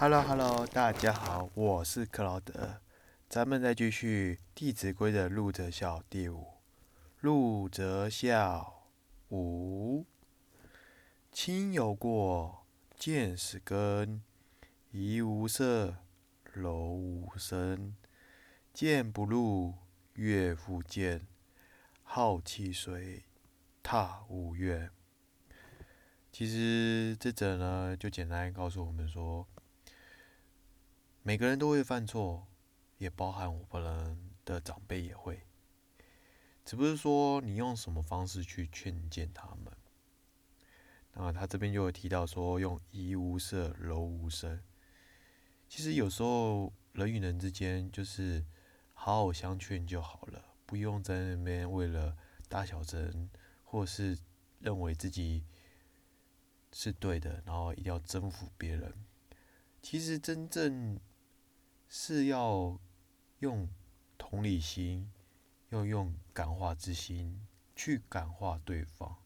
Hello Hello，大家好，我是克劳德，咱们再继续《弟子规》的入则孝第五。入则孝五，亲有过，见使根，怡无色，柔无声，谏不入，悦复见，好其随，踏无怨。其实这则呢，就简单告诉我们说。每个人都会犯错，也包含我本人的长辈也会，只不是说你用什么方式去劝谏他们。那他这边就会提到说，用怡无色，柔无声。其实有时候人与人之间就是好好相劝就好了，不用在那边为了大小声，或是认为自己是对的，然后一定要征服别人。其实真正。是要用同理心，要用感化之心去感化对方。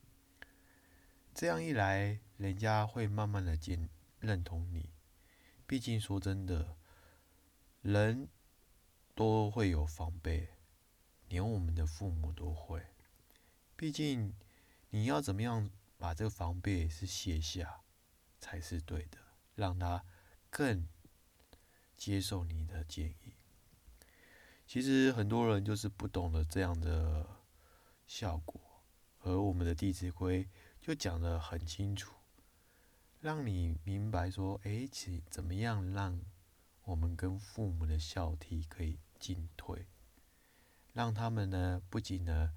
这样一来，人家会慢慢的认认同你。毕竟说真的，人都会有防备，连我们的父母都会。毕竟你要怎么样把这个防备是卸下，才是对的，让他更。接受你的建议，其实很多人就是不懂得这样的效果，而我们的《弟子规》就讲得很清楚，让你明白说，哎，其怎么样让我们跟父母的孝悌可以进退，让他们呢不仅呢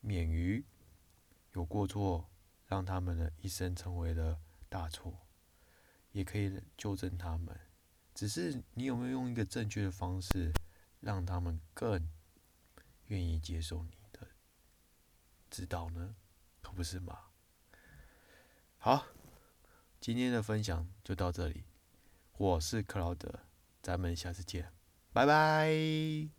免于有过错，让他们呢一生成为了大错，也可以纠正他们。只是你有没有用一个正确的方式，让他们更愿意接受你的指导呢？可不是吗？好，今天的分享就到这里。我是克劳德，咱们下次见，拜拜。